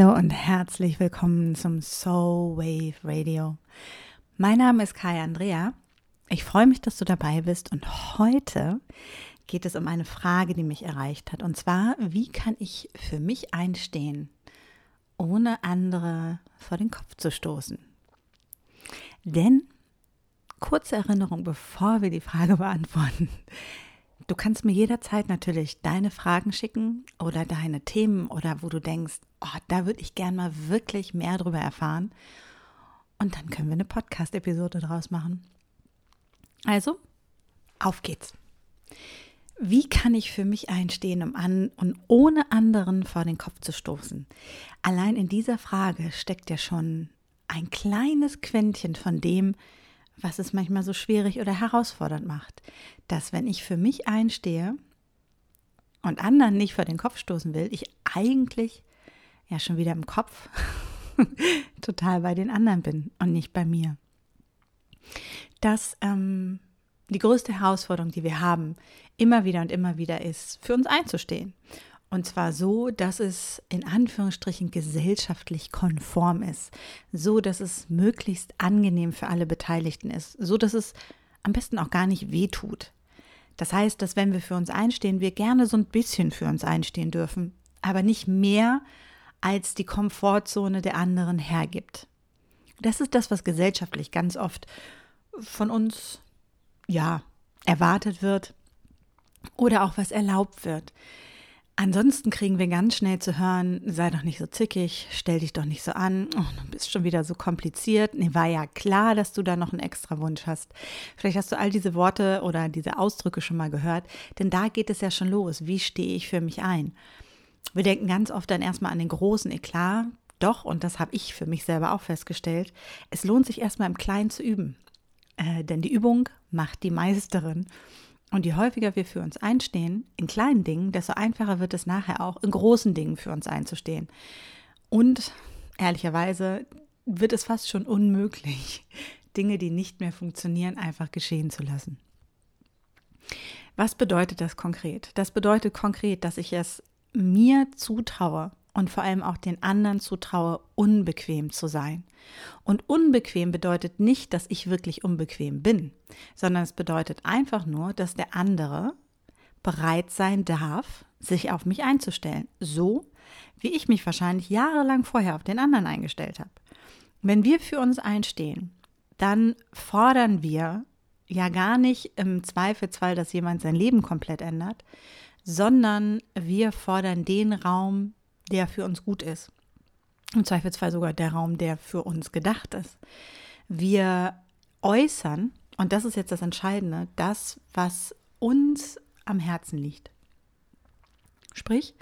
Hallo und herzlich willkommen zum Soul Wave Radio. Mein Name ist Kai Andrea. Ich freue mich, dass du dabei bist und heute geht es um eine Frage, die mich erreicht hat. Und zwar, wie kann ich für mich einstehen, ohne andere vor den Kopf zu stoßen? Denn, kurze Erinnerung, bevor wir die Frage beantworten. Du kannst mir jederzeit natürlich deine Fragen schicken oder deine Themen oder wo du denkst, oh, da würde ich gern mal wirklich mehr darüber erfahren. Und dann können wir eine Podcast-Episode draus machen. Also, auf geht's. Wie kann ich für mich einstehen, um an und ohne anderen vor den Kopf zu stoßen? Allein in dieser Frage steckt ja schon ein kleines Quäntchen von dem, was es manchmal so schwierig oder herausfordernd macht, dass wenn ich für mich einstehe und anderen nicht vor den Kopf stoßen will, ich eigentlich ja schon wieder im Kopf total bei den anderen bin und nicht bei mir. Dass ähm, die größte Herausforderung, die wir haben, immer wieder und immer wieder ist, für uns einzustehen und zwar so, dass es in Anführungsstrichen gesellschaftlich konform ist. So, dass es möglichst angenehm für alle Beteiligten ist. So, dass es am besten auch gar nicht wehtut. Das heißt, dass wenn wir für uns einstehen, wir gerne so ein bisschen für uns einstehen dürfen, aber nicht mehr, als die Komfortzone der anderen hergibt. Das ist das, was gesellschaftlich ganz oft von uns, ja, erwartet wird oder auch was erlaubt wird. Ansonsten kriegen wir ganz schnell zu hören, sei doch nicht so zickig, stell dich doch nicht so an, oh, du bist schon wieder so kompliziert. Nee, war ja klar, dass du da noch einen extra Wunsch hast. Vielleicht hast du all diese Worte oder diese Ausdrücke schon mal gehört, denn da geht es ja schon los. Wie stehe ich für mich ein? Wir denken ganz oft dann erstmal an den großen Eklat. Doch, und das habe ich für mich selber auch festgestellt, es lohnt sich erstmal im Kleinen zu üben. Äh, denn die Übung macht die Meisterin. Und je häufiger wir für uns einstehen, in kleinen Dingen, desto einfacher wird es nachher auch, in großen Dingen für uns einzustehen. Und ehrlicherweise wird es fast schon unmöglich, Dinge, die nicht mehr funktionieren, einfach geschehen zu lassen. Was bedeutet das konkret? Das bedeutet konkret, dass ich es mir zutraue, und vor allem auch den anderen zutraue, unbequem zu sein. Und unbequem bedeutet nicht, dass ich wirklich unbequem bin, sondern es bedeutet einfach nur, dass der andere bereit sein darf, sich auf mich einzustellen. So, wie ich mich wahrscheinlich jahrelang vorher auf den anderen eingestellt habe. Wenn wir für uns einstehen, dann fordern wir ja gar nicht im Zweifelsfall, dass jemand sein Leben komplett ändert, sondern wir fordern den Raum, der für uns gut ist. Im Zweifelsfall sogar der Raum, der für uns gedacht ist. Wir äußern, und das ist jetzt das Entscheidende, das, was uns am Herzen liegt. Sprich,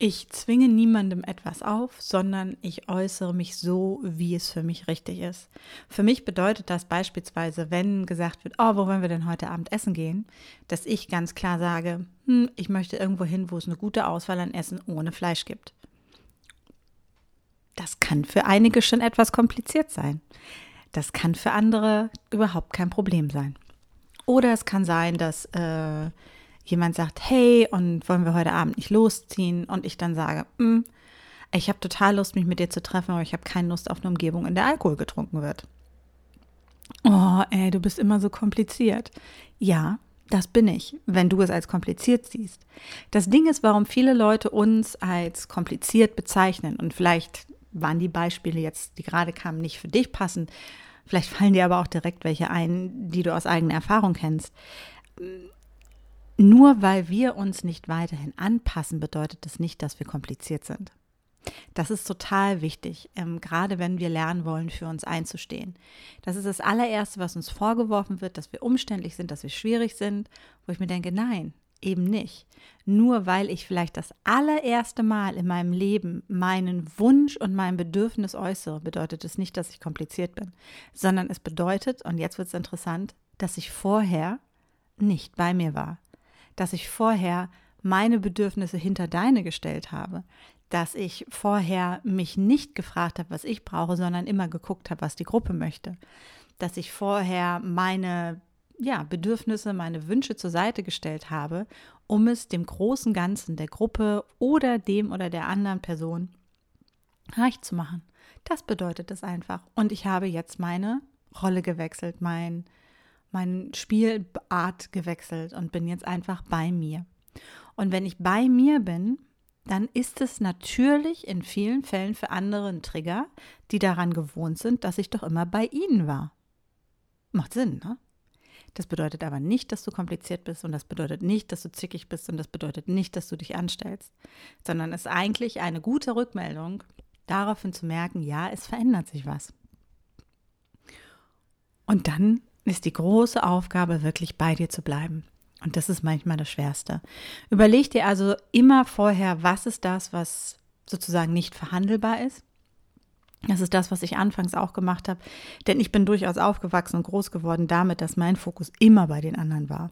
ich zwinge niemandem etwas auf, sondern ich äußere mich so, wie es für mich richtig ist. Für mich bedeutet das beispielsweise, wenn gesagt wird, oh, wo wollen wir denn heute Abend essen gehen, dass ich ganz klar sage, hm, ich möchte irgendwo hin, wo es eine gute Auswahl an Essen ohne Fleisch gibt. Das kann für einige schon etwas kompliziert sein. Das kann für andere überhaupt kein Problem sein. Oder es kann sein, dass äh, jemand sagt, hey, und wollen wir heute Abend nicht losziehen? Und ich dann sage, hm, ich habe total Lust, mich mit dir zu treffen, aber ich habe keine Lust auf eine Umgebung, in der Alkohol getrunken wird. Oh, ey, du bist immer so kompliziert. Ja, das bin ich, wenn du es als kompliziert siehst. Das Ding ist, warum viele Leute uns als kompliziert bezeichnen und vielleicht waren die Beispiele jetzt, die gerade kamen, nicht für dich passend. Vielleicht fallen dir aber auch direkt welche ein, die du aus eigener Erfahrung kennst. Nur weil wir uns nicht weiterhin anpassen, bedeutet das nicht, dass wir kompliziert sind. Das ist total wichtig, ähm, gerade wenn wir lernen wollen, für uns einzustehen. Das ist das allererste, was uns vorgeworfen wird, dass wir umständlich sind, dass wir schwierig sind, wo ich mir denke, nein, eben nicht. Nur weil ich vielleicht das allererste Mal in meinem Leben meinen Wunsch und mein Bedürfnis äußere, bedeutet es nicht, dass ich kompliziert bin, sondern es bedeutet, und jetzt wird es interessant, dass ich vorher nicht bei mir war, dass ich vorher meine Bedürfnisse hinter deine gestellt habe, dass ich vorher mich nicht gefragt habe, was ich brauche, sondern immer geguckt habe, was die Gruppe möchte, dass ich vorher meine ja, Bedürfnisse, meine Wünsche zur Seite gestellt habe, um es dem großen Ganzen der Gruppe oder dem oder der anderen Person reich zu machen. Das bedeutet es einfach. Und ich habe jetzt meine Rolle gewechselt, mein, meine Spielart gewechselt und bin jetzt einfach bei mir. Und wenn ich bei mir bin, dann ist es natürlich in vielen Fällen für andere ein Trigger, die daran gewohnt sind, dass ich doch immer bei ihnen war. Macht Sinn, ne? Das bedeutet aber nicht, dass du kompliziert bist und das bedeutet nicht, dass du zickig bist und das bedeutet nicht, dass du dich anstellst, sondern es ist eigentlich eine gute Rückmeldung, daraufhin zu merken, ja, es verändert sich was. Und dann ist die große Aufgabe, wirklich bei dir zu bleiben. Und das ist manchmal das Schwerste. Überleg dir also immer vorher, was ist das, was sozusagen nicht verhandelbar ist. Das ist das, was ich anfangs auch gemacht habe. Denn ich bin durchaus aufgewachsen und groß geworden damit, dass mein Fokus immer bei den anderen war.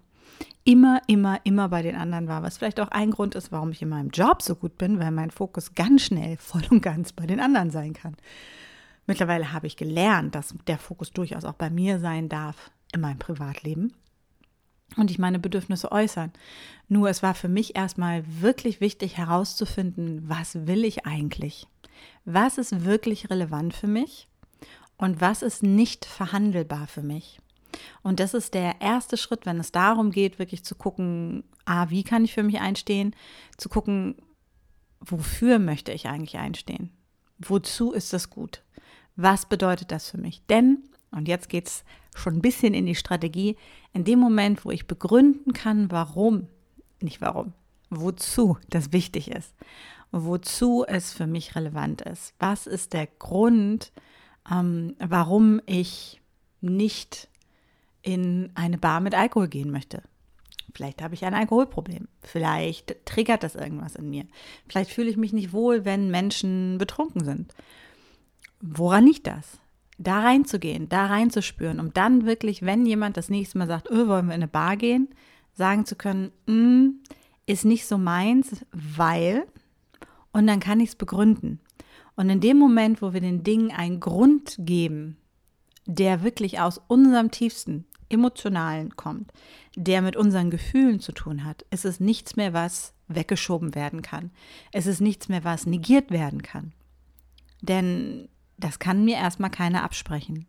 Immer, immer, immer bei den anderen war. Was vielleicht auch ein Grund ist, warum ich in meinem Job so gut bin, weil mein Fokus ganz schnell voll und ganz bei den anderen sein kann. Mittlerweile habe ich gelernt, dass der Fokus durchaus auch bei mir sein darf in meinem Privatleben und ich meine Bedürfnisse äußern. Nur es war für mich erstmal wirklich wichtig herauszufinden, was will ich eigentlich? Was ist wirklich relevant für mich? Und was ist nicht verhandelbar für mich? Und das ist der erste Schritt, wenn es darum geht, wirklich zu gucken, ah, wie kann ich für mich einstehen? Zu gucken, wofür möchte ich eigentlich einstehen? Wozu ist das gut? Was bedeutet das für mich? Denn, und jetzt geht es schon ein bisschen in die Strategie, in dem Moment, wo ich begründen kann, warum, nicht warum, wozu das wichtig ist, wozu es für mich relevant ist. Was ist der Grund, ähm, warum ich nicht in eine Bar mit Alkohol gehen möchte? Vielleicht habe ich ein Alkoholproblem. Vielleicht triggert das irgendwas in mir. Vielleicht fühle ich mich nicht wohl, wenn Menschen betrunken sind. Woran liegt das? Da reinzugehen, da reinzuspüren, um dann wirklich, wenn jemand das nächste Mal sagt, oh, wollen wir in eine Bar gehen, sagen zu können, mm, ist nicht so meins, weil, und dann kann ich es begründen. Und in dem Moment, wo wir den Dingen einen Grund geben, der wirklich aus unserem tiefsten emotionalen kommt, der mit unseren Gefühlen zu tun hat, ist es nichts mehr, was weggeschoben werden kann. Es ist nichts mehr, was negiert werden kann. Denn das kann mir erstmal keiner absprechen.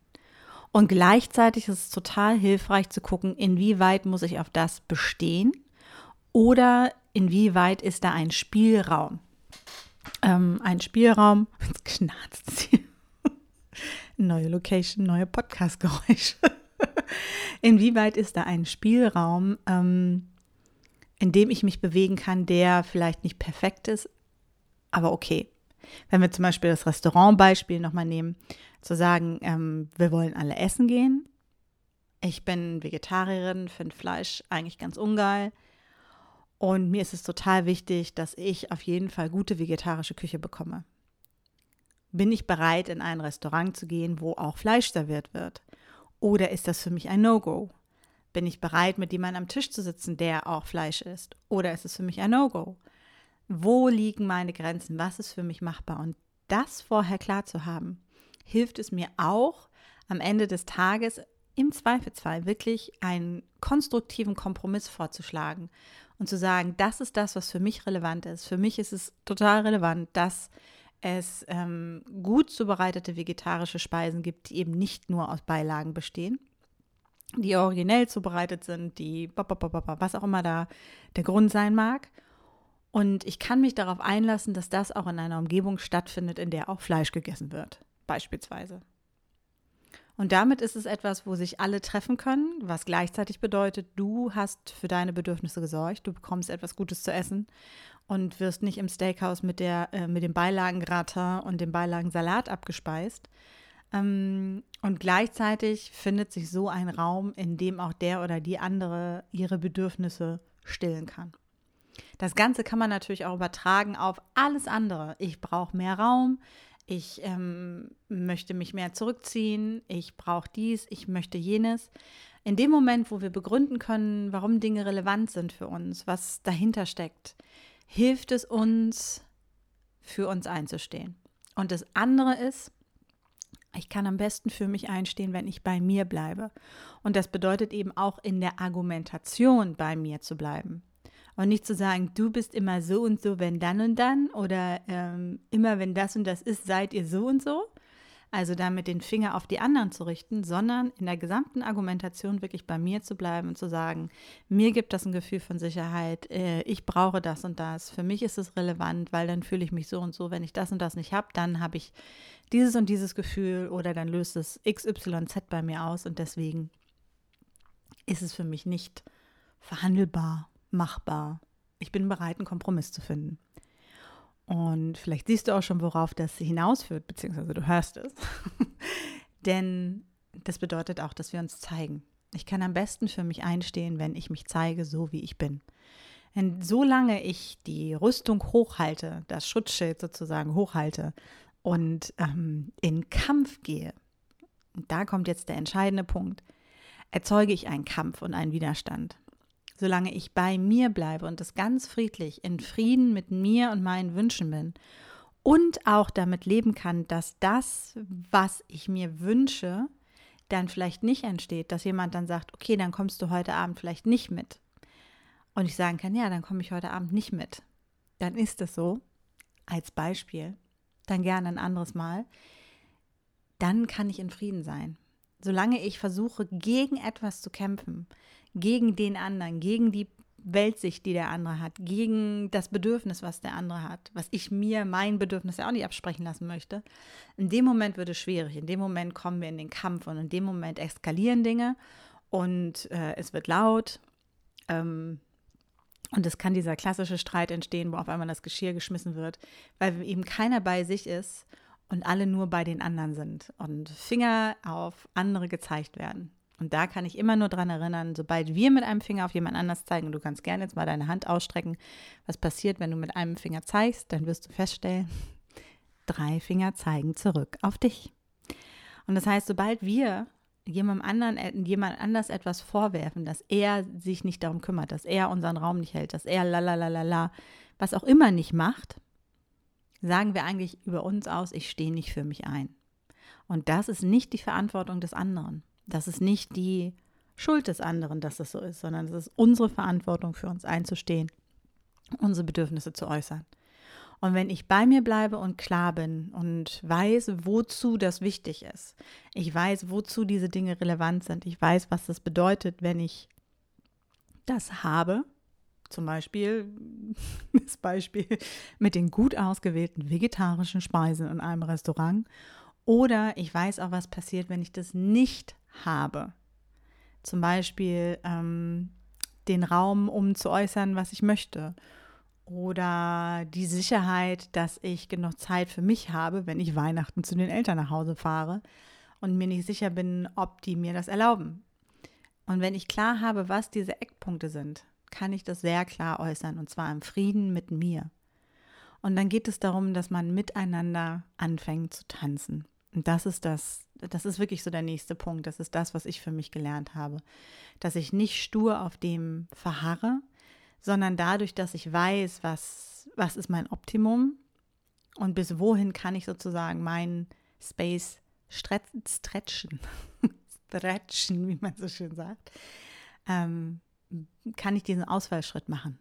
Und gleichzeitig ist es total hilfreich zu gucken, inwieweit muss ich auf das bestehen oder inwieweit ist da ein Spielraum. Ähm, ein Spielraum, jetzt knarzt sie. neue Location, neue Podcast-Geräusche. inwieweit ist da ein Spielraum, ähm, in dem ich mich bewegen kann, der vielleicht nicht perfekt ist, aber okay. Wenn wir zum Beispiel das Restaurantbeispiel nochmal nehmen, zu sagen, ähm, wir wollen alle essen gehen. Ich bin Vegetarierin, finde Fleisch eigentlich ganz ungeil. Und mir ist es total wichtig, dass ich auf jeden Fall gute vegetarische Küche bekomme. Bin ich bereit, in ein Restaurant zu gehen, wo auch Fleisch serviert wird? Oder ist das für mich ein No-Go? Bin ich bereit, mit jemandem am Tisch zu sitzen, der auch Fleisch isst? Oder ist es für mich ein No-Go? Wo liegen meine Grenzen? Was ist für mich machbar? Und das vorher klar zu haben, hilft es mir auch am Ende des Tages im Zweifelsfall wirklich einen konstruktiven Kompromiss vorzuschlagen und zu sagen, das ist das, was für mich relevant ist. Für mich ist es total relevant, dass es ähm, gut zubereitete vegetarische Speisen gibt, die eben nicht nur aus Beilagen bestehen, die originell zubereitet sind, die was auch immer da der Grund sein mag. Und ich kann mich darauf einlassen, dass das auch in einer Umgebung stattfindet, in der auch Fleisch gegessen wird, beispielsweise. Und damit ist es etwas, wo sich alle treffen können, was gleichzeitig bedeutet, du hast für deine Bedürfnisse gesorgt, du bekommst etwas Gutes zu essen und wirst nicht im Steakhouse mit, der, äh, mit dem Beilagengratin und dem Beilagensalat abgespeist. Ähm, und gleichzeitig findet sich so ein Raum, in dem auch der oder die andere ihre Bedürfnisse stillen kann. Das Ganze kann man natürlich auch übertragen auf alles andere. Ich brauche mehr Raum, ich ähm, möchte mich mehr zurückziehen, ich brauche dies, ich möchte jenes. In dem Moment, wo wir begründen können, warum Dinge relevant sind für uns, was dahinter steckt, hilft es uns, für uns einzustehen. Und das andere ist, ich kann am besten für mich einstehen, wenn ich bei mir bleibe. Und das bedeutet eben auch in der Argumentation bei mir zu bleiben. Und nicht zu sagen, du bist immer so und so, wenn dann und dann oder ähm, immer wenn das und das ist, seid ihr so und so. Also damit den Finger auf die anderen zu richten, sondern in der gesamten Argumentation wirklich bei mir zu bleiben und zu sagen, mir gibt das ein Gefühl von Sicherheit, äh, ich brauche das und das, für mich ist es relevant, weil dann fühle ich mich so und so, wenn ich das und das nicht habe, dann habe ich dieses und dieses Gefühl oder dann löst es XYZ bei mir aus. Und deswegen ist es für mich nicht verhandelbar, machbar. Ich bin bereit, einen Kompromiss zu finden. Und vielleicht siehst du auch schon, worauf das hinausführt, beziehungsweise du hörst es. Denn das bedeutet auch, dass wir uns zeigen. Ich kann am besten für mich einstehen, wenn ich mich zeige, so wie ich bin. Denn solange ich die Rüstung hochhalte, das Schutzschild sozusagen hochhalte und ähm, in Kampf gehe, da kommt jetzt der entscheidende Punkt, erzeuge ich einen Kampf und einen Widerstand solange ich bei mir bleibe und das ganz friedlich in Frieden mit mir und meinen Wünschen bin und auch damit leben kann, dass das, was ich mir wünsche, dann vielleicht nicht entsteht, dass jemand dann sagt, okay, dann kommst du heute Abend vielleicht nicht mit. Und ich sagen kann, ja, dann komme ich heute Abend nicht mit. Dann ist es so, als Beispiel, dann gerne ein anderes Mal. Dann kann ich in Frieden sein. Solange ich versuche, gegen etwas zu kämpfen, gegen den anderen, gegen die Weltsicht, die der andere hat, gegen das Bedürfnis, was der andere hat, was ich mir, mein Bedürfnis ja auch nicht absprechen lassen möchte. In dem Moment wird es schwierig. In dem Moment kommen wir in den Kampf und in dem Moment eskalieren Dinge und äh, es wird laut. Ähm, und es kann dieser klassische Streit entstehen, wo auf einmal das Geschirr geschmissen wird, weil eben keiner bei sich ist und alle nur bei den anderen sind und Finger auf andere gezeigt werden. Und da kann ich immer nur dran erinnern, sobald wir mit einem Finger auf jemand anders zeigen, du kannst gerne jetzt mal deine Hand ausstrecken, was passiert, wenn du mit einem Finger zeigst, dann wirst du feststellen, drei Finger zeigen zurück auf dich. Und das heißt, sobald wir jemandem anderen, äh, jemand anders etwas vorwerfen, dass er sich nicht darum kümmert, dass er unseren Raum nicht hält, dass er la was auch immer nicht macht, sagen wir eigentlich über uns aus, ich stehe nicht für mich ein. Und das ist nicht die Verantwortung des anderen. Das ist nicht die Schuld des anderen, dass das so ist, sondern es ist unsere Verantwortung für uns einzustehen, unsere Bedürfnisse zu äußern. Und wenn ich bei mir bleibe und klar bin und weiß, wozu das wichtig ist, ich weiß, wozu diese Dinge relevant sind, ich weiß, was das bedeutet, wenn ich das habe, zum Beispiel das Beispiel mit den gut ausgewählten vegetarischen Speisen in einem Restaurant, oder ich weiß auch, was passiert, wenn ich das nicht habe. Zum Beispiel ähm, den Raum, um zu äußern, was ich möchte. Oder die Sicherheit, dass ich genug Zeit für mich habe, wenn ich Weihnachten zu den Eltern nach Hause fahre und mir nicht sicher bin, ob die mir das erlauben. Und wenn ich klar habe, was diese Eckpunkte sind, kann ich das sehr klar äußern und zwar im Frieden mit mir. Und dann geht es darum, dass man miteinander anfängt zu tanzen. Und das ist das, das ist wirklich so der nächste Punkt. Das ist das, was ich für mich gelernt habe. Dass ich nicht stur auf dem verharre, sondern dadurch, dass ich weiß, was, was ist mein Optimum und bis wohin kann ich sozusagen meinen Space stretchen, stretchen, wie man so schön sagt, ähm, kann ich diesen Ausfallschritt machen.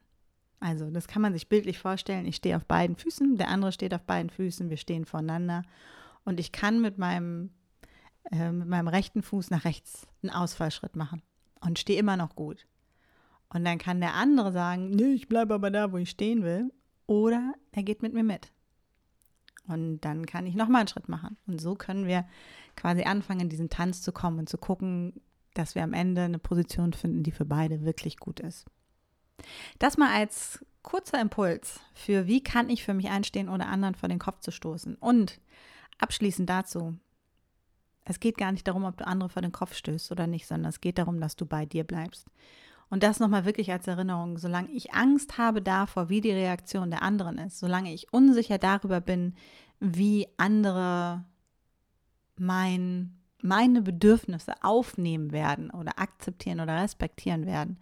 Also das kann man sich bildlich vorstellen. Ich stehe auf beiden Füßen, der andere steht auf beiden Füßen, wir stehen voneinander und ich kann mit meinem, äh, mit meinem rechten Fuß nach rechts einen Ausfallschritt machen und stehe immer noch gut. Und dann kann der andere sagen, nee, ich bleibe aber da, wo ich stehen will. Oder er geht mit mir mit. Und dann kann ich nochmal einen Schritt machen. Und so können wir quasi anfangen, in diesen Tanz zu kommen und zu gucken, dass wir am Ende eine Position finden, die für beide wirklich gut ist. Das mal als kurzer Impuls für, wie kann ich für mich einstehen, ohne anderen vor den Kopf zu stoßen. Und Abschließend dazu. Es geht gar nicht darum, ob du andere vor den Kopf stößt oder nicht, sondern es geht darum, dass du bei dir bleibst. Und das nochmal wirklich als Erinnerung, solange ich Angst habe davor, wie die Reaktion der anderen ist, solange ich unsicher darüber bin, wie andere mein, meine Bedürfnisse aufnehmen werden oder akzeptieren oder respektieren werden,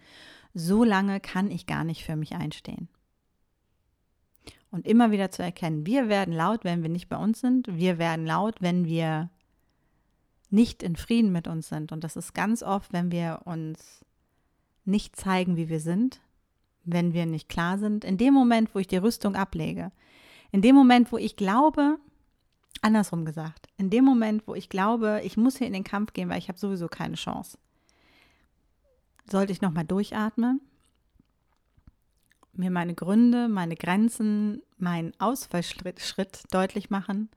solange kann ich gar nicht für mich einstehen und immer wieder zu erkennen, wir werden laut, wenn wir nicht bei uns sind, wir werden laut, wenn wir nicht in Frieden mit uns sind. Und das ist ganz oft, wenn wir uns nicht zeigen, wie wir sind, wenn wir nicht klar sind. In dem Moment, wo ich die Rüstung ablege, in dem Moment, wo ich glaube, andersrum gesagt, in dem Moment, wo ich glaube, ich muss hier in den Kampf gehen, weil ich habe sowieso keine Chance, sollte ich nochmal durchatmen, mir meine Gründe, meine Grenzen, meinen Ausfallschritt deutlich machen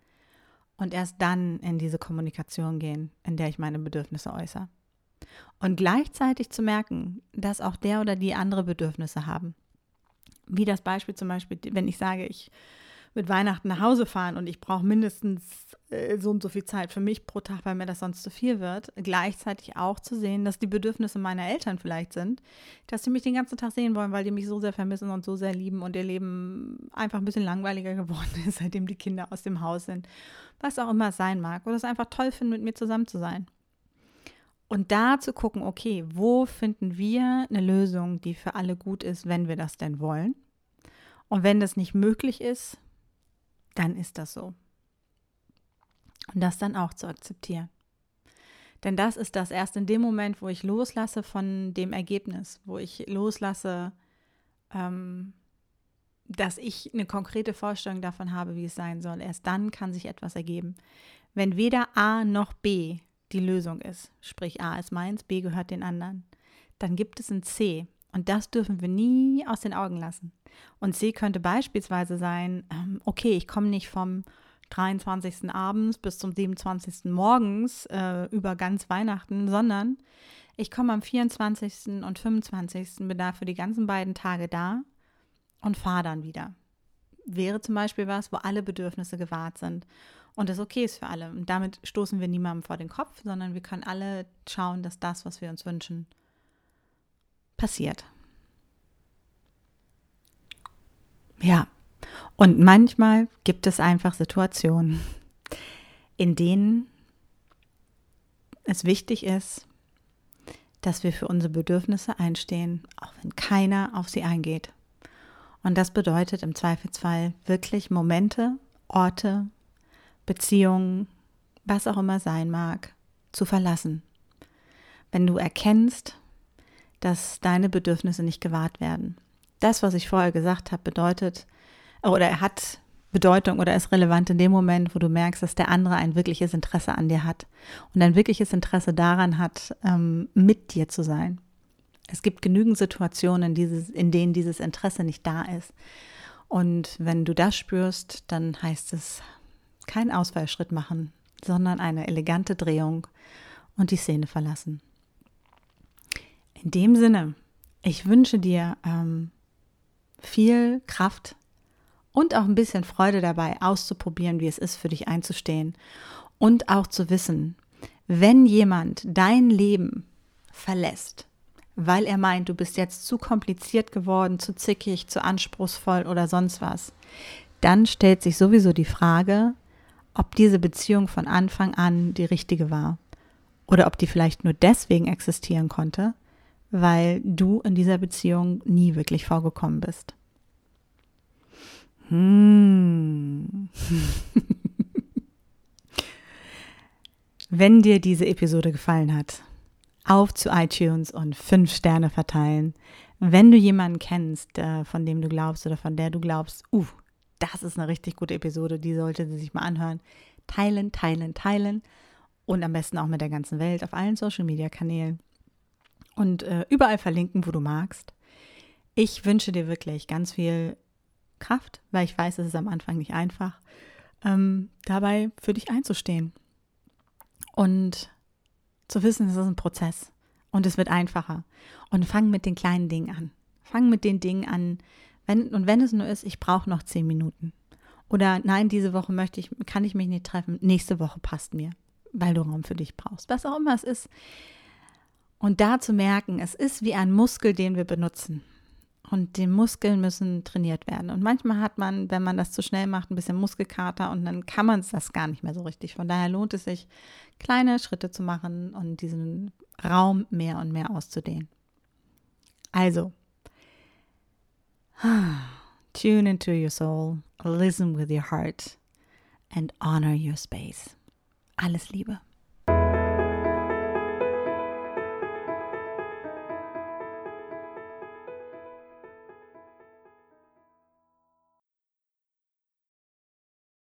und erst dann in diese Kommunikation gehen, in der ich meine Bedürfnisse äußere. Und gleichzeitig zu merken, dass auch der oder die andere Bedürfnisse haben. Wie das Beispiel zum Beispiel, wenn ich sage, ich mit Weihnachten nach Hause fahren und ich brauche mindestens äh, so und so viel Zeit für mich pro Tag, weil mir das sonst zu viel wird, gleichzeitig auch zu sehen, dass die Bedürfnisse meiner Eltern vielleicht sind, dass sie mich den ganzen Tag sehen wollen, weil die mich so sehr vermissen und so sehr lieben und ihr Leben einfach ein bisschen langweiliger geworden ist, seitdem die Kinder aus dem Haus sind. Was auch immer es sein mag. Oder es einfach toll finden, mit mir zusammen zu sein. Und da zu gucken, okay, wo finden wir eine Lösung, die für alle gut ist, wenn wir das denn wollen? Und wenn das nicht möglich ist, dann ist das so. Und das dann auch zu akzeptieren. Denn das ist das erst in dem Moment, wo ich loslasse von dem Ergebnis, wo ich loslasse, ähm, dass ich eine konkrete Vorstellung davon habe, wie es sein soll. Erst dann kann sich etwas ergeben. Wenn weder A noch B die Lösung ist, sprich A ist meins, B gehört den anderen, dann gibt es ein C. Und das dürfen wir nie aus den Augen lassen. Und C könnte beispielsweise sein, ähm, okay, ich komme nicht vom 23. abends bis zum 27. morgens äh, über ganz Weihnachten, sondern ich komme am 24. und 25. bin da für die ganzen beiden Tage da und fahre dann wieder. Wäre zum Beispiel was, wo alle Bedürfnisse gewahrt sind und das okay ist für alle. Und damit stoßen wir niemandem vor den Kopf, sondern wir können alle schauen, dass das, was wir uns wünschen, passiert. Ja, und manchmal gibt es einfach Situationen, in denen es wichtig ist, dass wir für unsere Bedürfnisse einstehen, auch wenn keiner auf sie eingeht. Und das bedeutet im Zweifelsfall wirklich Momente, Orte, Beziehungen, was auch immer sein mag, zu verlassen. Wenn du erkennst, dass deine Bedürfnisse nicht gewahrt werden. Das, was ich vorher gesagt habe, bedeutet, oder er hat Bedeutung oder ist relevant in dem Moment, wo du merkst, dass der andere ein wirkliches Interesse an dir hat und ein wirkliches Interesse daran hat, ähm, mit dir zu sein. Es gibt genügend Situationen, in denen dieses Interesse nicht da ist. Und wenn du das spürst, dann heißt es, keinen Ausfallschritt machen, sondern eine elegante Drehung und die Szene verlassen. In dem Sinne, ich wünsche dir ähm, viel Kraft und auch ein bisschen Freude dabei, auszuprobieren, wie es ist, für dich einzustehen und auch zu wissen, wenn jemand dein Leben verlässt, weil er meint, du bist jetzt zu kompliziert geworden, zu zickig, zu anspruchsvoll oder sonst was, dann stellt sich sowieso die Frage, ob diese Beziehung von Anfang an die richtige war oder ob die vielleicht nur deswegen existieren konnte, weil du in dieser Beziehung nie wirklich vorgekommen bist. Hm. Wenn dir diese Episode gefallen hat, auf zu iTunes und fünf Sterne verteilen. Wenn du jemanden kennst, von dem du glaubst oder von der du glaubst, uh, das ist eine richtig gute Episode, die sollte sie sich mal anhören. Teilen, teilen, teilen und am besten auch mit der ganzen Welt auf allen Social-Media-Kanälen und äh, überall verlinken, wo du magst. Ich wünsche dir wirklich ganz viel Kraft, weil ich weiß, es ist am Anfang nicht einfach, ähm, dabei für dich einzustehen und zu wissen, es ist ein Prozess und es wird einfacher. Und fang mit den kleinen Dingen an. Fang mit den Dingen an, wenn, und wenn es nur ist, ich brauche noch zehn Minuten. Oder nein, diese Woche möchte ich, kann ich mich nicht treffen. Nächste Woche passt mir, weil du Raum für dich brauchst. Was auch immer es ist. Und da zu merken, es ist wie ein Muskel, den wir benutzen. Und die Muskeln müssen trainiert werden. Und manchmal hat man, wenn man das zu schnell macht, ein bisschen Muskelkater und dann kann man es das gar nicht mehr so richtig. Von daher lohnt es sich, kleine Schritte zu machen und diesen Raum mehr und mehr auszudehnen. Also, Tune into your soul, listen with your heart and honor your space. Alles Liebe.